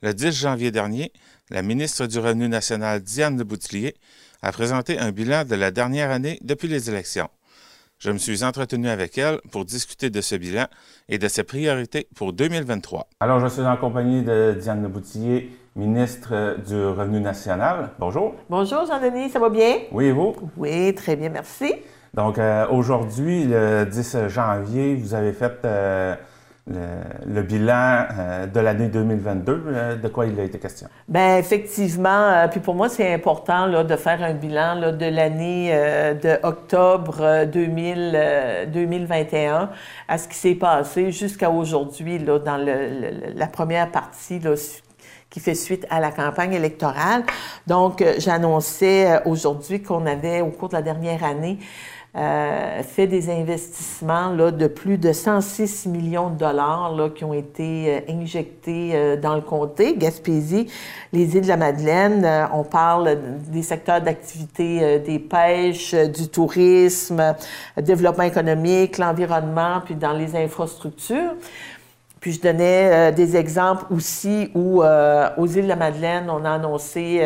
Le 10 janvier dernier, la ministre du Revenu national, Diane de Boutillier, a présenté un bilan de la dernière année depuis les élections. Je me suis entretenu avec elle pour discuter de ce bilan et de ses priorités pour 2023. Alors, je suis en compagnie de Diane de Boutillier, ministre du Revenu national. Bonjour. Bonjour, Jean-Denis, ça va bien? Oui, et vous? Oui, très bien, merci. Donc, euh, aujourd'hui, le 10 janvier, vous avez fait euh, le, bilan euh, de l'année 2022. Euh, de quoi il a été question? Bien, effectivement. Euh, puis pour moi, c'est important de faire un bilan de l'année de octobre 2021 à ce qui s'est passé jusqu'à aujourd'hui dans la première partie qui fait suite à la campagne électorale. Donc, j'annonçais aujourd'hui qu'on avait, au cours de la dernière année, euh, fait des investissements là, de plus de 106 millions de dollars là, qui ont été euh, injectés euh, dans le comté, Gaspésie, les îles de la Madeleine. on parle des secteurs d'activité des pêches, du tourisme, développement économique, l'environnement, puis dans les infrastructures. Puis je donnais des exemples aussi où, aux îles de la Madeleine, on a annoncé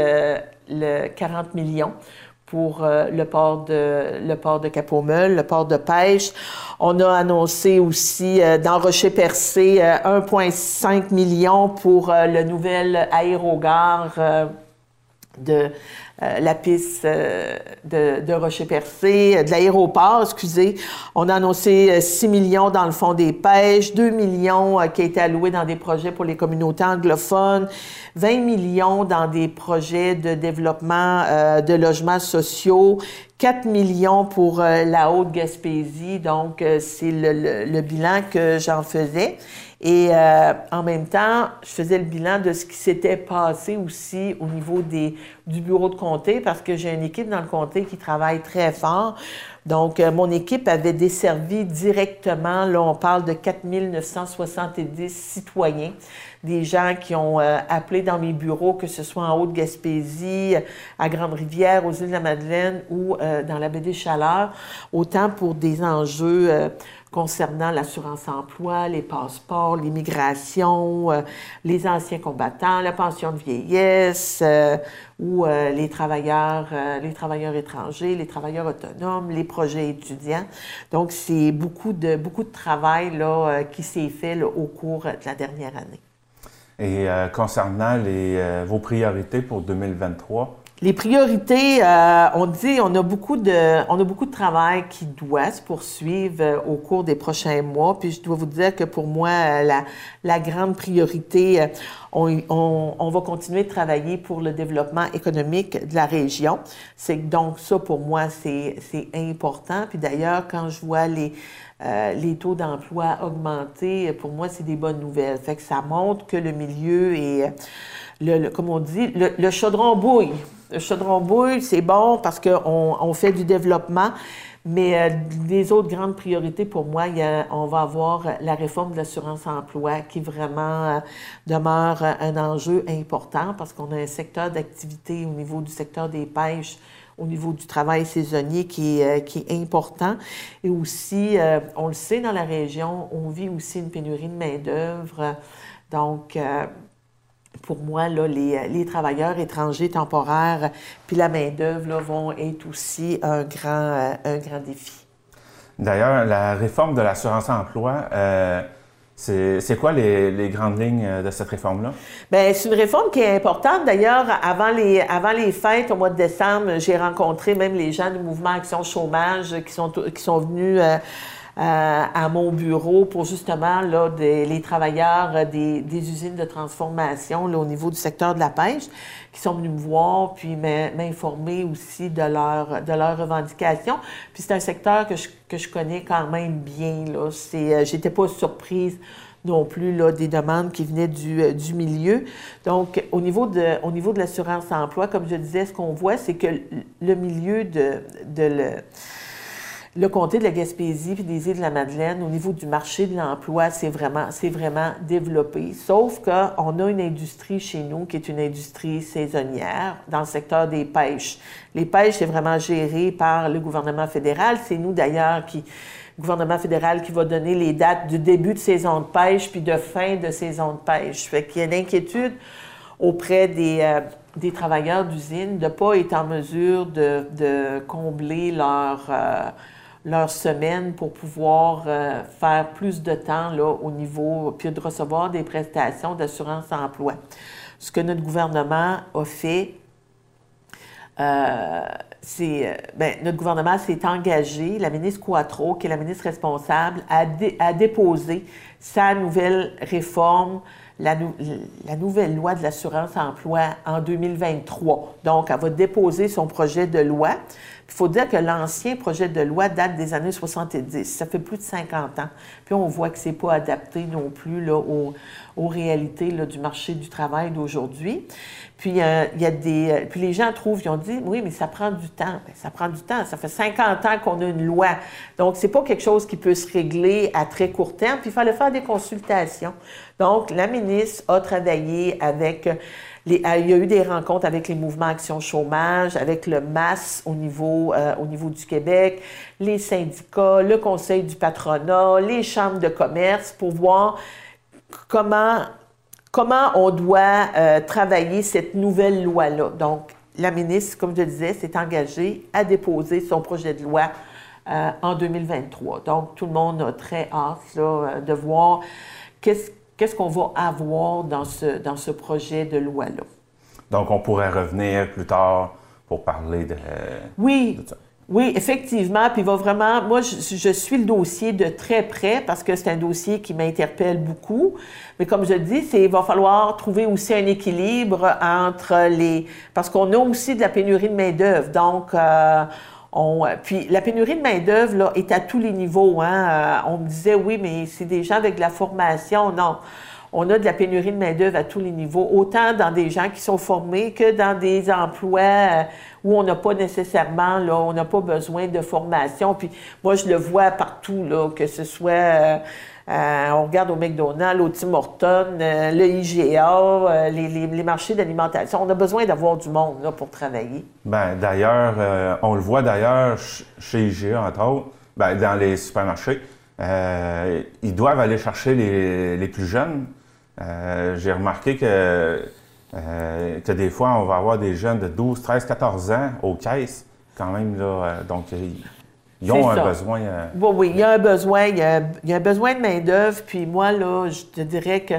le 40 millions pour euh, le port de le port de le port de pêche. On a annoncé aussi euh, dans Rocher-Percé 1,5 euh, million pour le nouvel aérogare de euh, la piste euh, de, Rocher-Percé, euh, de l'aéroport, excusez. On a annoncé 6 millions dans le fonds des pêches, 2 millions qui a été alloués dans des projets pour les communautés anglophones, 20 millions dans des projets de développement de logements sociaux, 4 millions pour la Haute-Gaspésie. Donc, c'est le, bilan que j'en faisais. Et euh, en même temps, je faisais le bilan de ce qui s'était passé aussi au niveau des, du bureau de comté parce que j'ai une équipe dans le comté qui travaille très fort. Donc, euh, mon équipe avait desservi directement, là, on parle de 4 970 citoyens, des gens qui ont euh, appelé dans mes bureaux, que ce soit en Haute-Gaspésie, à Grande-Rivière, aux îles de la Madeleine ou dans la baie des Chaleurs, autant pour des enjeux concernant l'assurance-emploi, les passeports, l'immigration, euh, les anciens combattants, la pension de vieillesse euh, ou euh, les travailleurs, les travailleurs étrangers, les travailleurs autonomes, les projets étudiants. Donc, c'est beaucoup de, beaucoup de travail là, qui s'est fait au cours de la dernière année. Et concernant les, vos priorités pour 2023, les priorités, euh, on dit, on a beaucoup de, on a beaucoup de travail qui doit se poursuivre euh, au cours des prochains mois. Puis je dois vous dire que pour moi, euh, la, la grande priorité, on, va continuer de travailler pour le développement économique de la région. C'est donc ça pour moi, c'est, important. Puis d'ailleurs, quand je vois les les taux d'emploi augmenter, pour moi, c'est des bonnes nouvelles. Fait ça montre que le milieu est, le, comme on dit, le, le chaudron bouille. Le chaudron bouille, c'est bon parce qu'on on fait du développement. Mais euh, les autres grandes priorités pour moi, on va avoir la réforme de l'assurance-emploi qui vraiment euh, demeure un enjeu important parce qu'on a un secteur d'activité au niveau du secteur des pêches, au niveau du travail saisonnier qui est, euh, qui est important. Et aussi, on le sait dans la région, on vit aussi une pénurie de main-d'œuvre. Donc, pour moi, là, les, les, travailleurs étrangers temporaires puis la main-d'œuvre vont être aussi un grand, euh, un grand défi. D'ailleurs, la réforme de l'assurance-emploi, euh, c'est quoi les, les, grandes lignes de cette réforme-là? Bien, c'est une réforme qui est importante. D'ailleurs, avant les, avant les fêtes, au mois de décembre, j'ai rencontré même les gens du mouvement Action Chômage qui sont, qui sont venus. Euh, euh, à mon bureau pour justement là, les travailleurs euh, des, des, usines de transformation là, au niveau du secteur de la pêche qui sont venus me voir puis m'informer aussi de, leur, de leurs revendications. Puis c'est un secteur que je, que je connais quand même bien. Là. C'est, euh, j'étais pas surprise non plus là, des demandes qui venaient du, du milieu. Donc, au niveau de, au niveau de l'assurance-emploi, comme je disais, ce qu'on voit, c'est que le milieu de, de le, le comté de la Gaspésie puis des îles de la Madeleine, au niveau du marché de l'emploi, c'est vraiment, c'est vraiment développé. Sauf qu'on a une industrie chez nous qui est une industrie saisonnière dans le secteur des pêches. Les pêches, c'est vraiment géré par le gouvernement fédéral. C'est nous d'ailleurs qui, le gouvernement fédéral qui va donner les dates du début de saison de pêche puis de fin de saison de pêche. Fait qu'il y a une inquiétude auprès des, euh, travailleurs d'usine de ne pas être en mesure de, de combler leur, euh, leur semaine pour pouvoir euh, faire plus de temps là, au niveau, puis de recevoir des prestations d'assurance emploi. Ce que notre gouvernement a fait, euh, c'est, ben, notre gouvernement s'est engagé, la ministre Quattro, qui est la ministre responsable, a, dé, a déposé sa nouvelle réforme la, nouvelle loi de l'assurance emploi en 2023. Donc, elle va déposer son projet de loi. Il faut dire que l'ancien projet de loi date des années 70. Ça fait plus de 50 ans. Puis on voit que c'est pas adapté non plus là, aux, aux réalités là, du marché du travail d'aujourd'hui. Puis, euh, il y a des, puis les gens trouvent, ils ont dit, oui, mais ça prend du temps. Bien, ça prend du temps. Ça fait 50 ans qu'on a une loi. Donc, c'est pas quelque chose qui peut se régler à très court terme. Puis, il fallait faire des consultations. Donc, la ministre a travaillé avec les, il y a eu des rencontres avec les mouvements Action Chômage, avec le MAS au niveau, euh, au niveau du Québec, les syndicats, le Conseil du patronat, les chambres de commerce pour voir comment, comment on doit euh, travailler cette nouvelle loi-là. Donc, la ministre, comme je disais, s'est engagée à déposer son projet de loi euh, en 2023. Donc, tout le monde a très hâte de voir qu'est-ce qu'est-ce qu'on va avoir dans ce, dans ce projet de loi-là? Donc, on pourrait revenir plus tard pour parler de, oui. ça. Oui, effectivement. Puis, va vraiment. Moi, je, je, suis le dossier de très près parce que c'est un dossier qui m'interpelle beaucoup. Mais comme je dis, c'est il va falloir trouver aussi un équilibre entre les. Parce qu'on a aussi de la pénurie de main-d'œuvre. Donc, euh, on, puis la pénurie de main-d'œuvre est à tous les niveaux. Hein. Euh, on me disait oui, mais c'est des gens avec de la formation. Non. On a de la pénurie de main-d'œuvre à tous les niveaux, autant dans des gens qui sont formés que dans des emplois euh, où on n'a pas nécessairement, là, on n'a pas besoin de formation. Puis moi, je le vois partout, là, que ce soit euh, on regarde au McDonald's, au Tim Hortons, euh, le IGA, euh, les, les, marchés d'alimentation. On a besoin d'avoir du monde pour travailler. Ben, d'ailleurs, on le voit d'ailleurs chez IGA, entre autres, ben, dans les supermarchés. ils doivent aller chercher les, plus jeunes. J'ai remarqué que, que des fois, on va avoir des jeunes de 12, 13, 14 ans aux caisses, quand même. Là, donc, ils ont un ça. besoin. Euh... Oui, oui, il y a un besoin. Il y a, il y a un besoin de main-d'œuvre. Puis moi, là, je te dirais que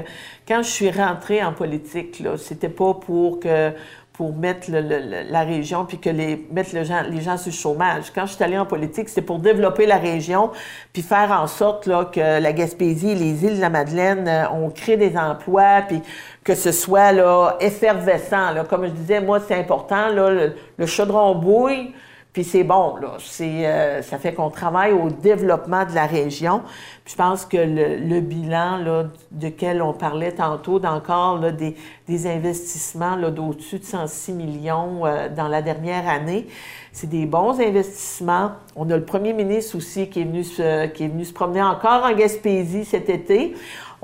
quand je suis rentrée en politique, là, c'était pas pour que pour mettre le, le, la région puis que les mettre le gens, les gens sur le chômage. Quand je suis allée en politique, c'était pour développer la région puis faire en sorte là, que la Gaspésie et les îles de la Madeleine euh, ont créé des emplois puis que ce soit là effervescent. Là. Comme je disais, moi, c'est important, là, le, le chaudron bouille. Puis c'est bon, là. C'est, euh, ça fait qu'on travaille au développement de la région. Puis je pense que le, le bilan là, duquel on parlait tantôt, d'encore là, des, des investissements là, d'au-dessus de 106 millions euh, dans la dernière année, c'est des bons investissements. On a le premier ministre aussi qui est venu se, qui est venu se promener encore en Gaspésie cet été.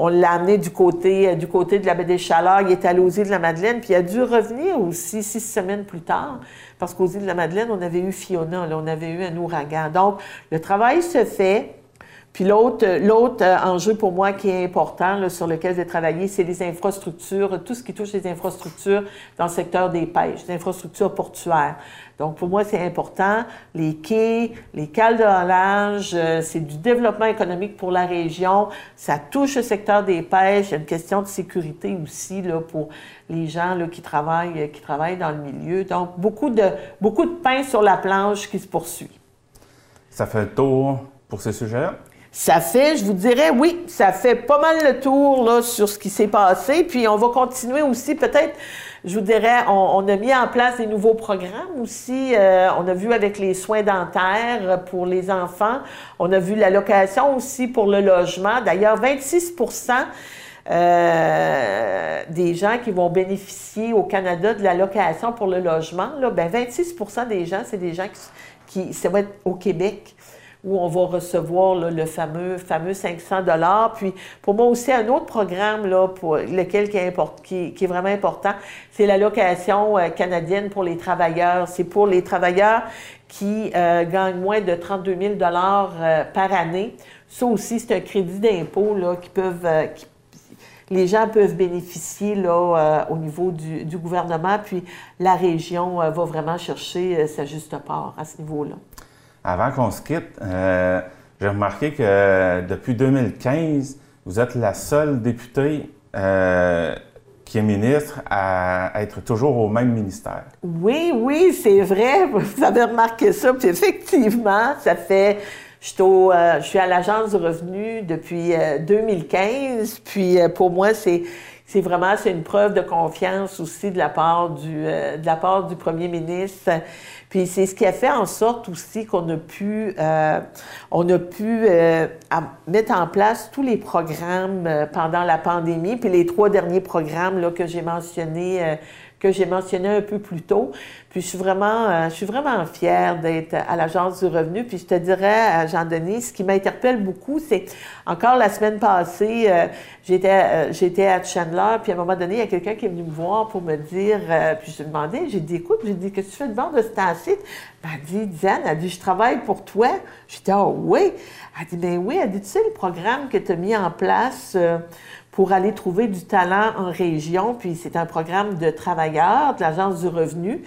On l'a amené du côté, du côté de la baie des Chaleurs. Il est allé aux îles de la Madeleine, puis il a dû revenir aussi six semaines plus tard, parce qu'aux îles de la Madeleine, on avait eu Fiona, on avait eu un ouragan. Donc, le travail se fait. Puis l'autre, l'autre enjeu pour moi qui est important, sur lequel j'ai travaillé, c'est les infrastructures, tout ce qui touche les infrastructures dans le secteur des pêches, les infrastructures portuaires. Donc, pour moi, c'est important. Les quais, les cales de halage, euh, c'est du développement économique pour la région. Ça touche le secteur des pêches. Il y a une question de sécurité aussi pour les gens là, qui, travaillent, qui travaillent dans le milieu. Donc, beaucoup de, beaucoup de pain sur la planche qui se poursuit. Ça fait le tour pour ce sujet-là? Ça fait, je vous dirais, oui, ça fait pas mal le tour là, sur ce qui s'est passé. Puis on va continuer aussi, peut-être, je vous dirais, on, a mis en place des nouveaux programmes aussi. Euh, on a vu avec les soins dentaires pour les enfants. On a vu l'allocation aussi pour le logement. D'ailleurs, 26% euh, des gens qui vont bénéficier au Canada de l'allocation pour le logement, là, ben 26% des gens, c'est des gens qui, qui, ça va être au Québec où on va recevoir le fameux, fameux 500 dollars. Puis pour moi aussi, un autre programme lequel qui est, vraiment important, c'est l'allocation euh, canadienne pour les travailleurs. C'est pour les travailleurs qui euh, gagnent moins de 32 000 dollars euh, par année. Ça aussi, c'est un crédit d'impôt là, qui peuvent, les gens peuvent bénéficier au niveau du, gouvernement, puis la région va vraiment chercher sa juste part à ce niveau-là. Avant qu'on se quitte, j'ai remarqué que depuis 2015, vous êtes la seule députée qui est ministre à être toujours au même ministère. Oui, oui, c'est vrai. Vous avez remarqué ça. Puis effectivement, ça fait euh, je, suis à l'Agence du revenu depuis 2015. Euh, puis euh, pour moi, c'est c'est vraiment c'est une preuve de confiance aussi de la part du de la part du premier ministre. Puis c'est ce qui a fait en sorte aussi qu'on a pu on a pu mettre en place tous les programmes pendant la pandémie. Puis les trois derniers programmes là, que j'ai mentionnés que j'ai mentionné un peu plus tôt. Puis je suis vraiment, euh, je suis vraiment fière d'être à l'Agence du revenu. Puis je te dirais, Jean-Denis, ce qui m'interpelle beaucoup, c'est encore la semaine passée, euh, j'étais, euh, j'étais à Chandler, puis à un moment donné, il y a quelqu'un qui est venu me voir pour me dire, puis je lui ai demandé, j'ai dit, écoute, j'ai dit, que tu fais de bord de cet site? Elle m'a dit, Diane, elle dit, je travaille pour toi. J'ai dit, ah oui. Elle dit, ben oui, elle dit, tu sais, le programme que tu as mis en place pour aller trouver du talent en région. Puis c'est un programme de travailleurs de l'Agence du revenu.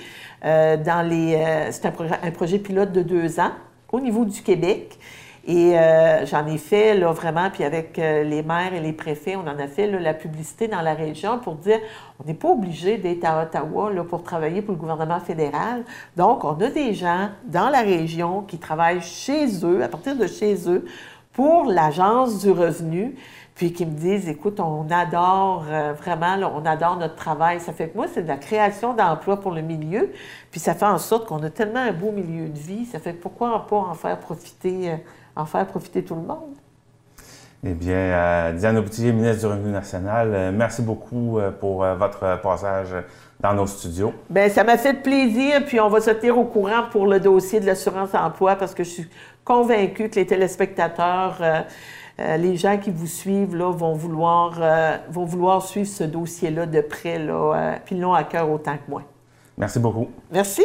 Euh, dans les, euh, c'est un, un, projet pilote de deux ans au niveau du Québec. Et euh, j'en ai fait là vraiment, puis avec les maires et les préfets, on en a fait la publicité dans la région pour dire on n'est pas obligé d'être à Ottawa là, pour travailler pour le gouvernement fédéral. Donc, on a des gens dans la région qui travaillent chez eux, à partir de chez eux, pour l'Agence du revenu puis qui me disent, écoute, on adore euh, vraiment, on adore notre travail. Ça fait que moi, c'est de la création d'emplois pour le milieu, puis ça fait en sorte qu'on a tellement un beau milieu de vie, ça fait pourquoi pas en faire profiter, euh, en faire profiter tout le monde? Eh bien, euh, Diane Boutillier, ministre du Revenu national, merci beaucoup pour votre passage dans nos studios. Bien, ça m'a fait plaisir, puis on va se tenir au courant pour le dossier de l'assurance emploi parce que je suis convaincue que les téléspectateurs euh, les gens qui vous suivent là, vont, vouloir, euh, vont vouloir suivre ce dossier-là de près, là, euh, puis l'ont à cœur autant que moi. Merci beaucoup. Merci.